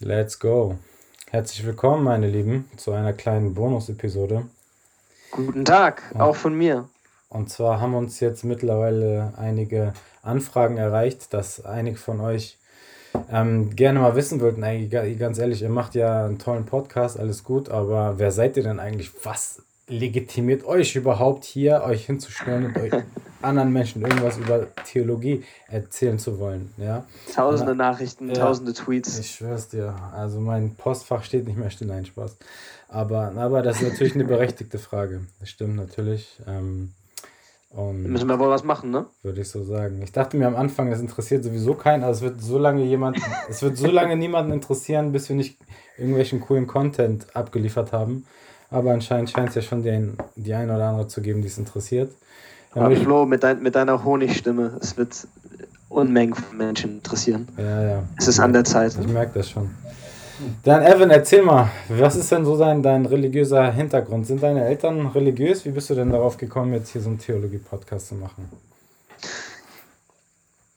Let's go. Herzlich willkommen, meine Lieben, zu einer kleinen Bonus-Episode. Guten Tag, auch von mir. Und zwar haben uns jetzt mittlerweile einige Anfragen erreicht, dass einige von euch ähm, gerne mal wissen wollten, eigentlich ganz ehrlich, ihr macht ja einen tollen Podcast, alles gut, aber wer seid ihr denn eigentlich? Was legitimiert euch überhaupt hier, euch hinzustellen und euch anderen Menschen irgendwas über Theologie erzählen zu wollen? Ja? Tausende Nachrichten, ja, tausende Tweets. Ich schwör's dir, also mein Postfach steht nicht mehr still, nein, Spaß. Aber, aber das ist natürlich eine berechtigte Frage. Das stimmt natürlich. Ähm, und Müssen wir wohl was machen, ne? Würde ich so sagen. Ich dachte mir am Anfang, es interessiert sowieso keinen, also es wird so lange jemand, es wird so lange niemanden interessieren, bis wir nicht irgendwelchen coolen Content abgeliefert haben. Aber anscheinend scheint es ja schon den, die eine oder andere zu geben, die es interessiert. Aber Flo, mit, dein, mit deiner Honigstimme, es wird Unmengen von Menschen interessieren. Ja, ja. Es ist an der Zeit. Ich merke das schon. Dann, Evan, erzähl mal, was ist denn so dein, dein religiöser Hintergrund? Sind deine Eltern religiös? Wie bist du denn darauf gekommen, jetzt hier so einen Theologie-Podcast zu machen?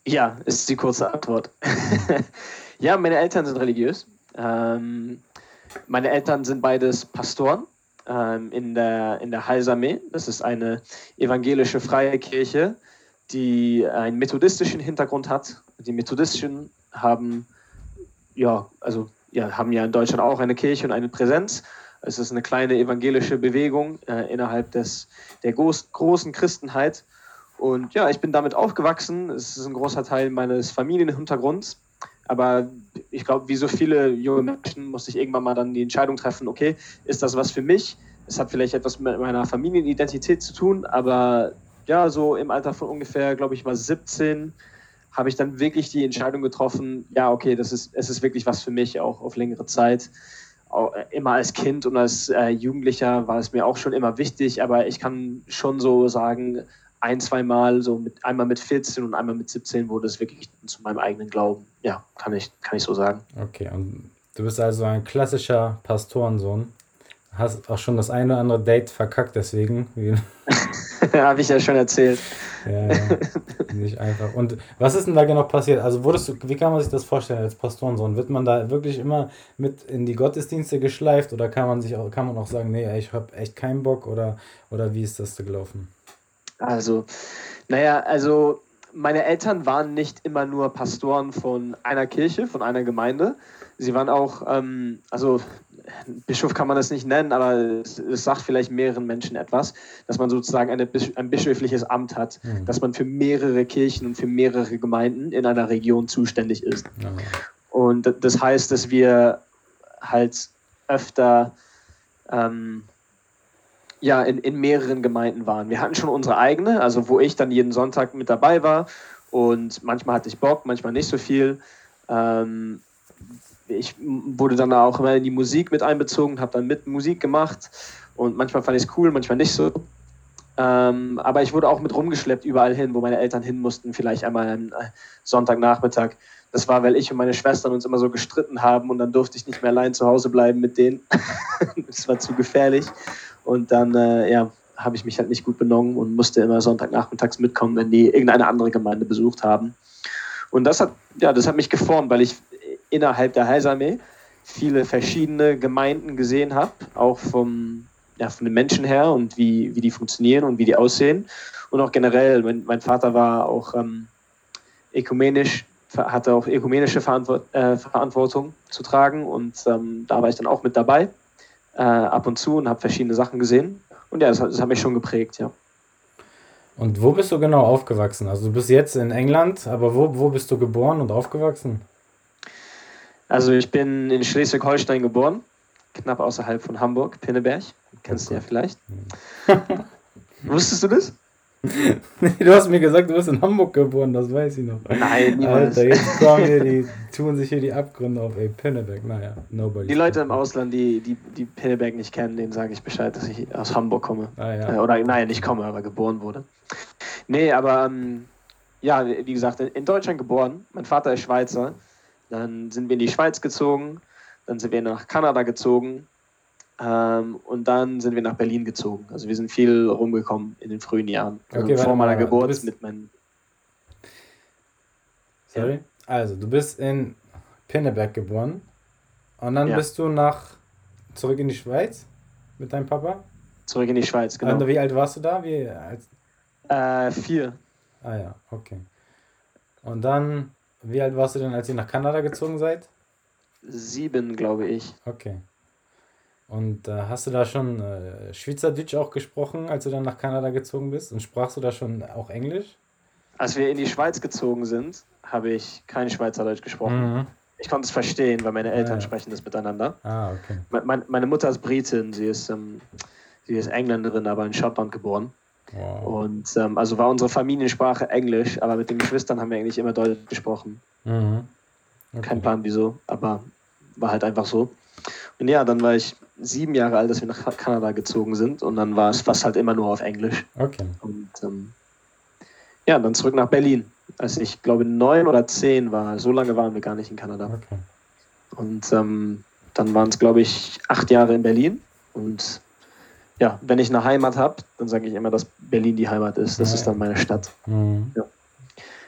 Ja, ist die kurze Antwort. ja, meine Eltern sind religiös. Ähm, meine Eltern sind beides Pastoren ähm, in der, in der Heilsarmee. Das ist eine evangelische freie Kirche, die einen methodistischen Hintergrund hat. Die Methodistischen haben ja, also ja, haben ja in Deutschland auch eine Kirche und eine Präsenz. Es ist eine kleine evangelische Bewegung äh, innerhalb des, der groß, großen Christenheit. Und ja, ich bin damit aufgewachsen. Es ist ein großer Teil meines Familienhintergrunds. Aber ich glaube, wie so viele junge Menschen musste ich irgendwann mal dann die Entscheidung treffen, okay, ist das was für mich? Es hat vielleicht etwas mit meiner Familienidentität zu tun, aber ja, so im Alter von ungefähr, glaube ich, war 17, habe ich dann wirklich die Entscheidung getroffen, ja, okay, das ist, es ist wirklich was für mich, auch auf längere Zeit. Auch äh, immer als Kind und als äh, Jugendlicher war es mir auch schon immer wichtig, aber ich kann schon so sagen, ein, zwei Mal, so mit, einmal mit 14 und einmal mit 17 wurde es wirklich zu meinem eigenen Glauben. Ja, kann ich, kann ich so sagen. Okay, und du bist also ein klassischer Pastorensohn. Hast auch schon das eine oder andere Date verkackt, deswegen. Habe ich ja schon erzählt. Ja, ja. Nicht einfach. Und was ist denn da genau passiert? Also wurdest du, wie kann man sich das vorstellen als Pastorensohn? Wird man da wirklich immer mit in die Gottesdienste geschleift oder kann man sich auch, kann man auch sagen, nee, ich habe echt keinen Bock oder, oder wie ist das da gelaufen? Also, naja, also meine Eltern waren nicht immer nur Pastoren von einer Kirche, von einer Gemeinde. Sie waren auch, ähm, also Bischof kann man das nicht nennen, aber es, es, sagt vielleicht mehreren Menschen etwas, dass man sozusagen eine, ein bischöfliches Amt hat, mhm. dass man für mehrere Kirchen und für mehrere Gemeinden in einer Region zuständig ist. Mhm. Und das heißt, dass wir halt öfter ähm, ja, in, in mehreren Gemeinden waren. Wir hatten schon unsere eigene, also wo ich dann jeden Sonntag mit dabei war und manchmal hatte ich Bock, manchmal nicht so viel. Ähm, ich wurde dann auch immer in die Musik mit einbezogen, habe dann mit Musik gemacht und manchmal fand ich es cool, manchmal nicht so. Ähm, aber ich wurde auch mit rumgeschleppt überall hin, wo meine Eltern hin mussten, vielleicht einmal am äh, Sonntagnachmittag. Das war, weil ich und meine Schwestern uns immer so gestritten haben und dann durfte ich nicht mehr allein zu Hause bleiben mit denen. das war zu gefährlich. Und dann, äh, ja, habe ich mich halt nicht gut benommen und musste immer Sonntagnachmittags mitkommen, wenn die irgendeine andere Gemeinde besucht haben. Und das hat, ja, das hat mich geformt, weil ich innerhalb der Heilsarmee viele verschiedene Gemeinden gesehen habe, auch vom, ja, von den Menschen her und wie, wie die funktionieren und wie die aussehen. Und auch generell, mein, mein Vater war auch ähm, ökumenisch, hatte auch ökumenische Verantwort, äh, Verantwortung zu tragen und ähm, da war ich dann auch mit dabei, äh, ab und zu und habe verschiedene Sachen gesehen. Und ja, das, das hat mich schon geprägt, ja. Und wo bist du genau aufgewachsen? Also du bist jetzt in England, aber wo, wo bist du geboren und aufgewachsen? Also ich bin in Schleswig-Holstein geboren, knapp außerhalb von Hamburg, Pinneberg. Kennst du ja vielleicht. Wusstest du das? du hast mir gesagt, du bist in Hamburg geboren, das weiß ich noch. Nein, niemals. Alter, jetzt kommen hier die, tun sich hier die Abgründe auf, ey, Pinneberg, naja, nobody. Die Leute im Ausland, die, die, die Pinneberg nicht kennen, denen sage ich Bescheid, dass ich aus Hamburg komme. Ah, ja. Äh, oder, nein, nicht komme, aber geboren wurde. Nee, aber, ähm, ja, wie gesagt, in Deutschland geboren. Mein Vater ist Schweizer. Dann sind wir in die Schweiz gezogen, dann sind wir nach Kanada gezogen ähm, und dann sind wir nach Berlin gezogen. Also wir sind viel rumgekommen in den frühen Jahren. Also okay, vor meiner mal, Geburt mit meinen. Sorry? Ja. Also, du bist in Pinneberg geboren. Und dann Ja. bist du nach zurück in die Schweiz mit deinem Papa. Zurück in die Schweiz, genau. Und wie alt warst du da? Wie als, Äh, vier. ah ja, okay. Und dann, wie alt warst du denn, als ihr nach Kanada gezogen seid? Sieben, glaube ich. Okay. Und äh, hast du da schon äh, Schweizerdeutsch auch gesprochen, als du dann nach Kanada gezogen bist? Und sprachst du da schon auch Englisch? Als wir in die Schweiz gezogen sind, habe ich kein Schweizerdeutsch gesprochen. Mhm. Ich konnte es verstehen, weil meine Eltern Ja, ja. sprechen das miteinander. Ah, okay. Me- mein- meine Mutter ist Britin, sie ist, ähm, sie ist Engländerin, aber in Schottland geboren. Wow. Und ähm, also war unsere Familiensprache Englisch, aber mit den Geschwistern haben wir eigentlich immer Deutsch gesprochen. Mhm. Okay. Kein Plan wieso, aber war halt einfach so. Und ja, dann war ich sieben Jahre alt, als wir nach Kanada gezogen sind und dann war es fast halt immer nur auf Englisch. Okay. Und ähm, ja, dann zurück nach Berlin, als ich glaube neun oder zehn war. So lange waren wir gar nicht in Kanada. Okay. Und ähm, dann waren es, glaube ich, acht Jahre in Berlin. Und ja, wenn ich eine Heimat habe, dann sage ich immer, dass Berlin die Heimat ist. Das Ja, ist dann meine Stadt. Mhm.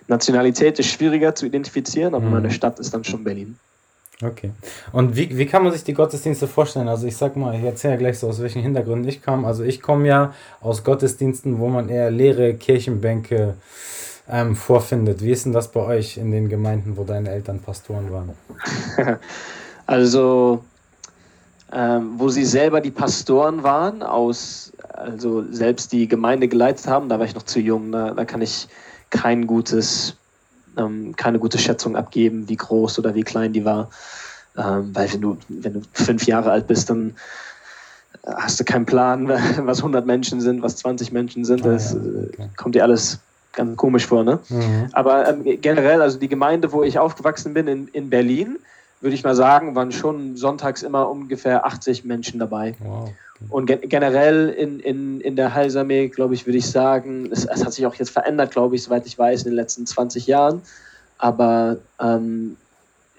Nationalität ist schwieriger zu identifizieren, aber Mhm. meine Stadt ist dann schon Berlin. Okay. Und wie, wie kann man sich die Gottesdienste vorstellen? Also ich sag mal, ich erzähle ja gleich so, aus welchen Hintergründen ich kam. Also ich komme ja aus Gottesdiensten, wo man eher leere Kirchenbänke ähm, vorfindet. Wie ist denn das bei euch in den Gemeinden, wo deine Eltern Pastoren waren? Also, ähm, wo sie selber die Pastoren waren, aus, also selbst die Gemeinde geleitet haben, da war ich noch zu jung. Da, da kann ich kein gutes, ähm, keine gute Schätzung abgeben, wie groß oder wie klein die war. Ähm, weil wenn du, wenn du fünf Jahre alt bist, dann hast du keinen Plan, was 100 Menschen sind, was 20 Menschen sind. Ah, Das ja, okay. kommt dir alles ganz komisch vor, ne? Mhm. Aber ähm, generell, also die Gemeinde, wo ich aufgewachsen bin in, in Berlin, würde ich mal sagen, waren schon sonntags immer ungefähr 80 Menschen dabei. Wow. Und ge generell in, in, in der Heilsarmee, glaube ich, würde ich sagen, es, es hat sich auch jetzt verändert, glaube ich, soweit ich weiß, in den letzten 20 Jahren. Aber ähm,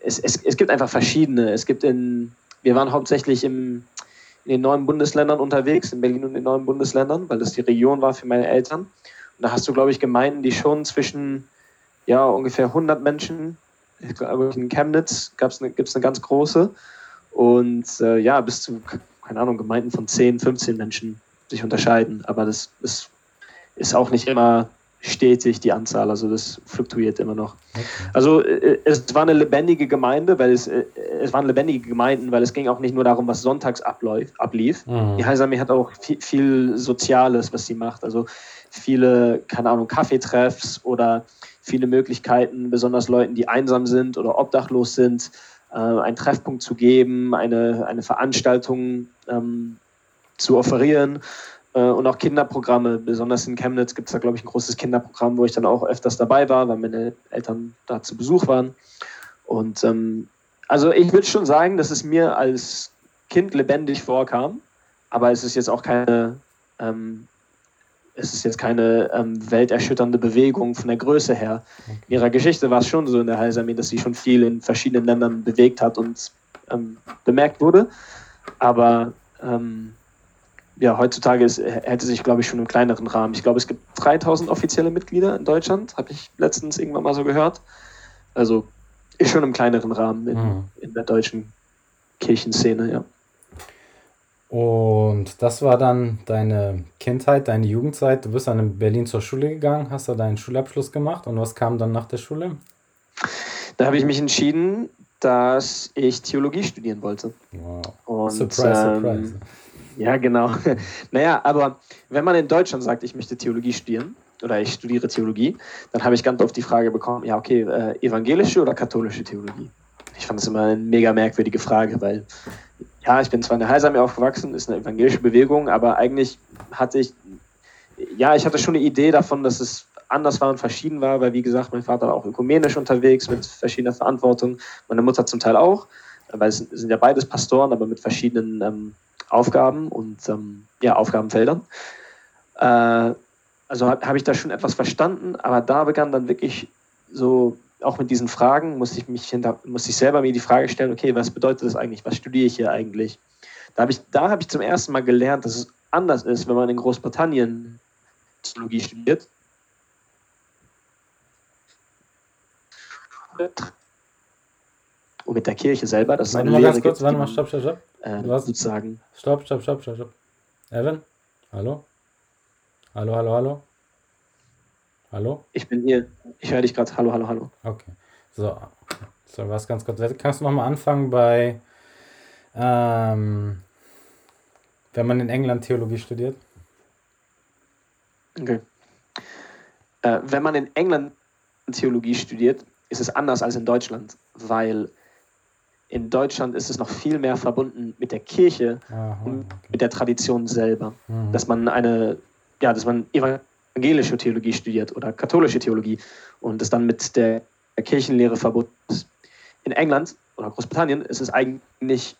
es, es, es gibt einfach verschiedene. Es gibt in, wir waren hauptsächlich im, in den neuen Bundesländern unterwegs, in Berlin und den neuen Bundesländern, weil das die Region war für meine Eltern. Und da hast du, glaube ich, Gemeinden, die schon zwischen ja, ungefähr 100 Menschen, ich glaube, in Chemnitz eine, gibt es eine ganz große. Und äh, ja, bis zu, keine Ahnung, Gemeinden von 10, 15 Menschen sich unterscheiden. Aber das ist, ist auch nicht immer stetig, die Anzahl. Also das fluktuiert immer noch. Also äh, es war eine lebendige Gemeinde, weil es, äh, es waren lebendige Gemeinden, weil es ging auch nicht nur darum, was sonntags abläuft, ablief. Mhm. Die Heilsarmee hat auch viel, viel Soziales, was sie macht. Also viele, keine Ahnung, Kaffeetreffs oder viele Möglichkeiten, besonders Leuten, die einsam sind oder obdachlos sind, äh, einen Treffpunkt zu geben, eine, eine Veranstaltung ähm, zu offerieren äh, und auch Kinderprogramme. Besonders in Chemnitz gibt es da, glaube ich, ein großes Kinderprogramm, wo ich dann auch öfters dabei war, weil meine Eltern da zu Besuch waren. Und ähm, also ich würde schon sagen, dass es mir als Kind lebendig vorkam, aber es ist jetzt auch keine, ähm, es ist jetzt keine ähm, welterschütternde Bewegung von der Größe her. In ihrer Geschichte war es schon so in der Heilsarmee, dass sie schon viel in verschiedenen Ländern bewegt hat und ähm, bemerkt wurde. Aber ähm, ja, heutzutage ist, hätte sich, glaube ich, schon im kleineren Rahmen. Ich glaube, es gibt 3000 offizielle Mitglieder in Deutschland, habe ich letztens irgendwann mal so gehört. Also ist schon im kleineren Rahmen in, Mhm. in der deutschen Kirchenszene, ja. Und das war dann deine Kindheit, deine Jugendzeit. Du bist dann in Berlin zur Schule gegangen, hast da deinen Schulabschluss gemacht. Und was kam dann nach der Schule? Da habe ich mich entschieden, dass ich Theologie studieren wollte. Wow. Und, surprise, ähm, surprise. Ja, genau. naja, aber wenn man in Deutschland sagt, ich möchte Theologie studieren oder ich studiere Theologie, dann habe ich ganz oft die Frage bekommen, ja, okay, äh, evangelische oder katholische Theologie? Ich fand das immer eine mega merkwürdige Frage, weil ja, ich bin zwar in der Heilsarmee aufgewachsen, ist eine evangelische Bewegung, aber eigentlich hatte ich, ja, ich hatte schon eine Idee davon, dass es anders war und verschieden war, weil wie gesagt, mein Vater war auch ökumenisch unterwegs mit verschiedener Verantwortung, meine Mutter zum Teil auch, weil es sind ja beides Pastoren, aber mit verschiedenen ähm, Aufgaben und ähm, ja, Aufgabenfeldern. Äh, also habe hab ich da schon etwas verstanden, aber da begann dann wirklich so, auch mit diesen Fragen, musste ich mich hinter, musste ich selber mir die Frage stellen, okay, was bedeutet das eigentlich? Was studiere ich hier eigentlich? Da habe ich, da habe ich zum ersten Mal gelernt, dass es anders ist, wenn man in Großbritannien Theologie studiert. und mit der Kirche selber. Das ist Warte eine mal Lehre ganz kurz, gibt, warte mal, stopp, stopp, stopp. äh, Du hast- sozusagen. Stopp, stopp, stopp, stopp, stopp. Evan? Hallo? Hallo, hallo, hallo? Hallo? Ich bin hier. Ich höre dich gerade. Hallo, hallo, hallo. Okay. So, so was ganz kurz. Kannst du nochmal anfangen bei, ähm, wenn man in England Theologie studiert? Okay. Äh, wenn man in England Theologie studiert, ist es anders als in Deutschland, weil in Deutschland ist es noch viel mehr verbunden mit der Kirche Aha, und okay. mit der Tradition selber. Mhm. Dass man eine, ja, dass man evangelische Theologie studiert oder katholische Theologie und das dann mit der Kirchenlehre verbunden ist. In England oder Großbritannien ist es eigentlich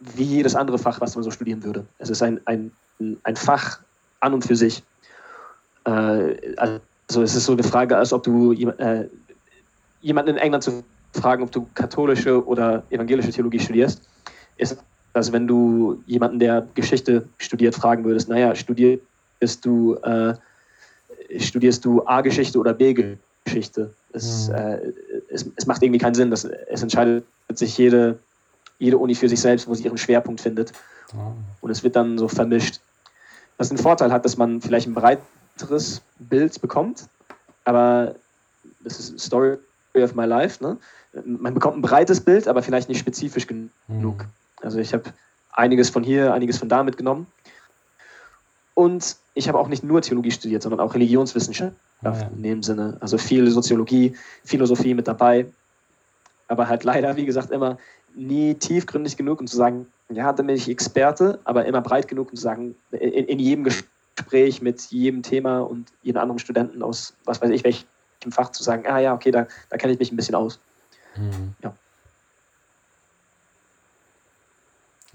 wie jedes andere Fach, was man so studieren würde. Es ist ein, ein, ein Fach an und für sich. Äh, also es ist so eine Frage, als ob du äh, jemanden in England zu fragen, ob du katholische oder evangelische Theologie studierst, ist, als wenn du jemanden, der Geschichte studiert, fragen würdest, naja, studierst du, äh, studierst du A-Geschichte oder B-Geschichte? Es, Mhm. äh, es, es macht irgendwie keinen Sinn. Das, es entscheidet sich jede, jede Uni für sich selbst, wo sie ihren Schwerpunkt findet. Ah, Und es wird dann so vermischt. Was den Vorteil hat, dass man vielleicht ein breiteres Bild bekommt, aber das ist Story of my life. Ne? Man bekommt ein breites Bild, aber vielleicht nicht spezifisch genug. mhm. Also ich habe einiges von hier, einiges von da mitgenommen. Und ich habe auch nicht nur Theologie studiert, sondern auch Religionswissenschaft Ah, ja. in dem Sinne. Also viel Soziologie, Philosophie mit dabei. Aber halt leider, wie gesagt, immer nie tiefgründig genug, um zu sagen, ja, da bin ich Experte, aber immer breit genug, um zu sagen, in, in jedem Gespräch mit jedem Thema und jedem anderen Studenten aus, was weiß ich, welchem Fach zu sagen, ah ja, okay, da, da kenne ich mich ein bisschen aus. Mhm. Ja.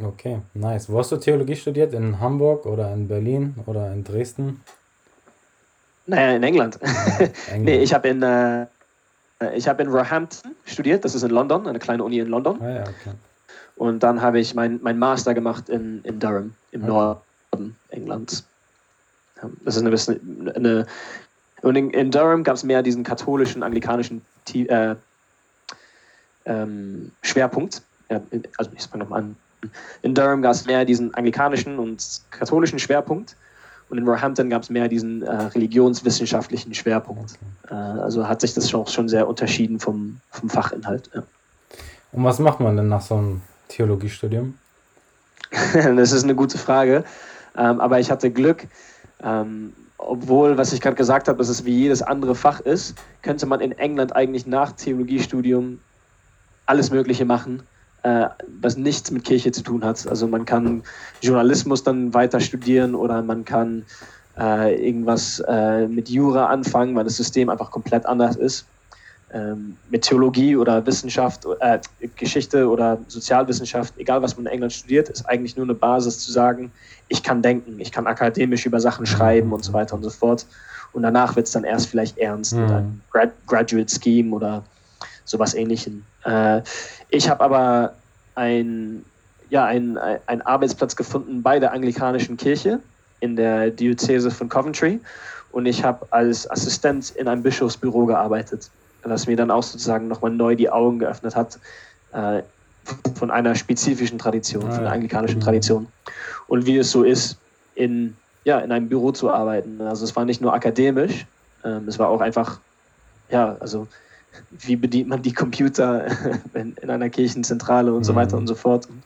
Okay, nice. Wo hast du Theologie studiert? In Hamburg oder in Berlin oder in Dresden? Naja, in England. England. Nee, ich habe in, äh, ich hab in Roehampton studiert, das ist in London, eine kleine Uni in London. Ah ja, okay. Und dann habe ich mein, mein Master gemacht in, in Durham, im Okay. Norden Englands. Das ist eine bisschen eine. Und in, in Durham gab es mehr diesen katholischen, anglikanischen äh, ähm, Schwerpunkt. Ja, also ich fange nochmal an. In Durham gab es mehr diesen anglikanischen und katholischen Schwerpunkt. Und in Roehampton gab es mehr diesen äh, religionswissenschaftlichen Schwerpunkt. okay. Äh, also hat sich das schon, schon sehr unterschieden vom, vom Fachinhalt. Ja. Und was macht man denn nach so einem Theologiestudium? das ist eine gute Frage. Ähm, aber ich hatte Glück. Ähm, obwohl, was ich gerade gesagt habe, dass es wie jedes andere Fach ist, könnte man in England eigentlich nach Theologiestudium alles Mögliche machen, äh, was nichts mit Kirche zu tun hat. Also man kann Journalismus dann weiter studieren oder man kann äh, irgendwas äh, mit Jura anfangen, weil das System einfach komplett anders ist. Ähm, mit Theologie oder Wissenschaft, äh, Geschichte oder Sozialwissenschaft, egal was man in England studiert, ist eigentlich nur eine Basis zu sagen, ich kann denken, ich kann akademisch über Sachen schreiben und so weiter und so fort. Und danach wird es dann erst vielleicht ernst mit Mhm. einem Grad Graduate Scheme oder sowas ähnlichem. Äh, ich habe aber ein, ja, ein, ein Arbeitsplatz gefunden bei der anglikanischen Kirche in der Diözese von Coventry und ich habe als Assistent in einem Bischofsbüro gearbeitet, was mir dann auch sozusagen nochmal neu die Augen geöffnet hat äh, von einer spezifischen Tradition, Ah, von der ja. anglikanischen Mhm. Tradition und wie es so ist, in, ja, in einem Büro zu arbeiten. Also es war nicht nur akademisch, ähm, es war auch einfach, ja, also wie bedient man die Computer in, in einer Kirchenzentrale und so Mhm. weiter und so fort. Und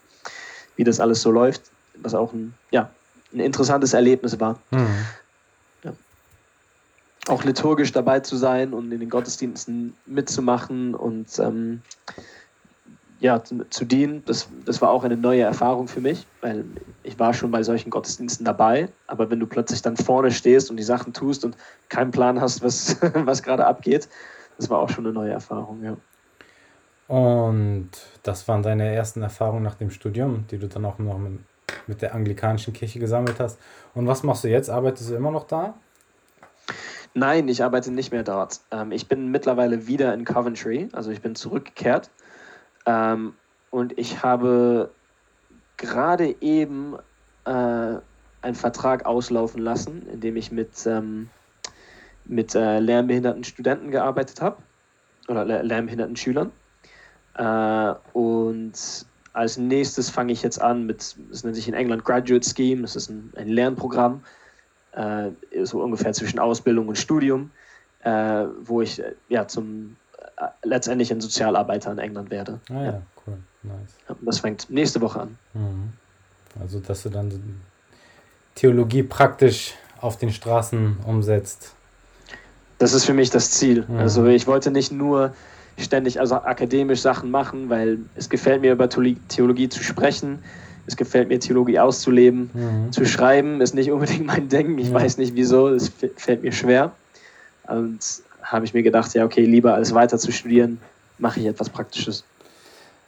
wie das alles so läuft, was auch ein, ja, ein interessantes Erlebnis war. Mhm. Auch liturgisch dabei zu sein und in den Gottesdiensten mitzumachen und ähm, ja, zu, zu dienen, das, das war auch eine neue Erfahrung für mich, weil ich war schon bei solchen Gottesdiensten dabei, aber wenn du plötzlich dann vorne stehst und die Sachen tust und keinen Plan hast, was, was gerade abgeht, das war auch schon eine neue Erfahrung, ja. Und das waren deine ersten Erfahrungen nach dem Studium, die du dann auch noch mit, mit der anglikanischen Kirche gesammelt hast. Und was machst du jetzt? Arbeitest du immer noch da? Nein, ich arbeite nicht mehr dort. Ähm, ich bin mittlerweile wieder in Coventry, also ich bin zurückgekehrt. Ähm, und ich habe gerade eben äh, einen Vertrag auslaufen lassen, in dem ich mit, ähm, mit äh, lernbehinderten Studenten gearbeitet habe oder le- lernbehinderten Schülern. Äh, und als nächstes fange ich jetzt an mit, es nennt sich in England Graduate Scheme, das ist ein, ein Lernprogramm, äh, so ungefähr zwischen Ausbildung und Studium, äh, wo ich äh, ja zum äh, letztendlich ein Sozialarbeiter in England werde. Ah ja, ja. cool, nice. Das fängt nächste Woche an. Mhm. Also, dass du dann Theologie praktisch auf den Straßen umsetzt. Das ist für mich das Ziel. Mhm. Also ich wollte nicht nur ständig also akademisch Sachen machen, weil es gefällt mir über Theologie zu sprechen, es gefällt mir Theologie auszuleben, mhm. zu schreiben ist nicht unbedingt mein Ding. Ich ja. weiß nicht wieso, es fällt mir schwer. Und habe ich mir gedacht, ja okay, lieber als weiter zu studieren, mache ich etwas Praktisches.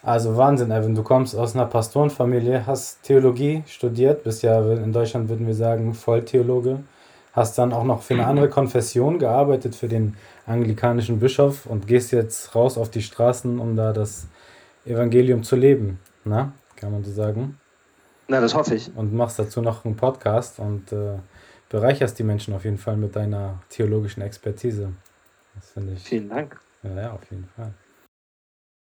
Also Wahnsinn, Evan, du kommst aus einer Pastorenfamilie, hast Theologie studiert, bist ja in Deutschland würden wir sagen Volltheologe, hast dann auch noch für eine andere Konfession gearbeitet, für den anglikanischen Bischof und gehst jetzt raus auf die Straßen, um da das Evangelium zu leben. Na, kann man so sagen? Na, das hoffe ich. Und machst dazu noch einen Podcast und äh, bereicherst die Menschen auf jeden Fall mit deiner theologischen Expertise. Das finde ich. Vielen Dank. Ja, ja, auf jeden Fall.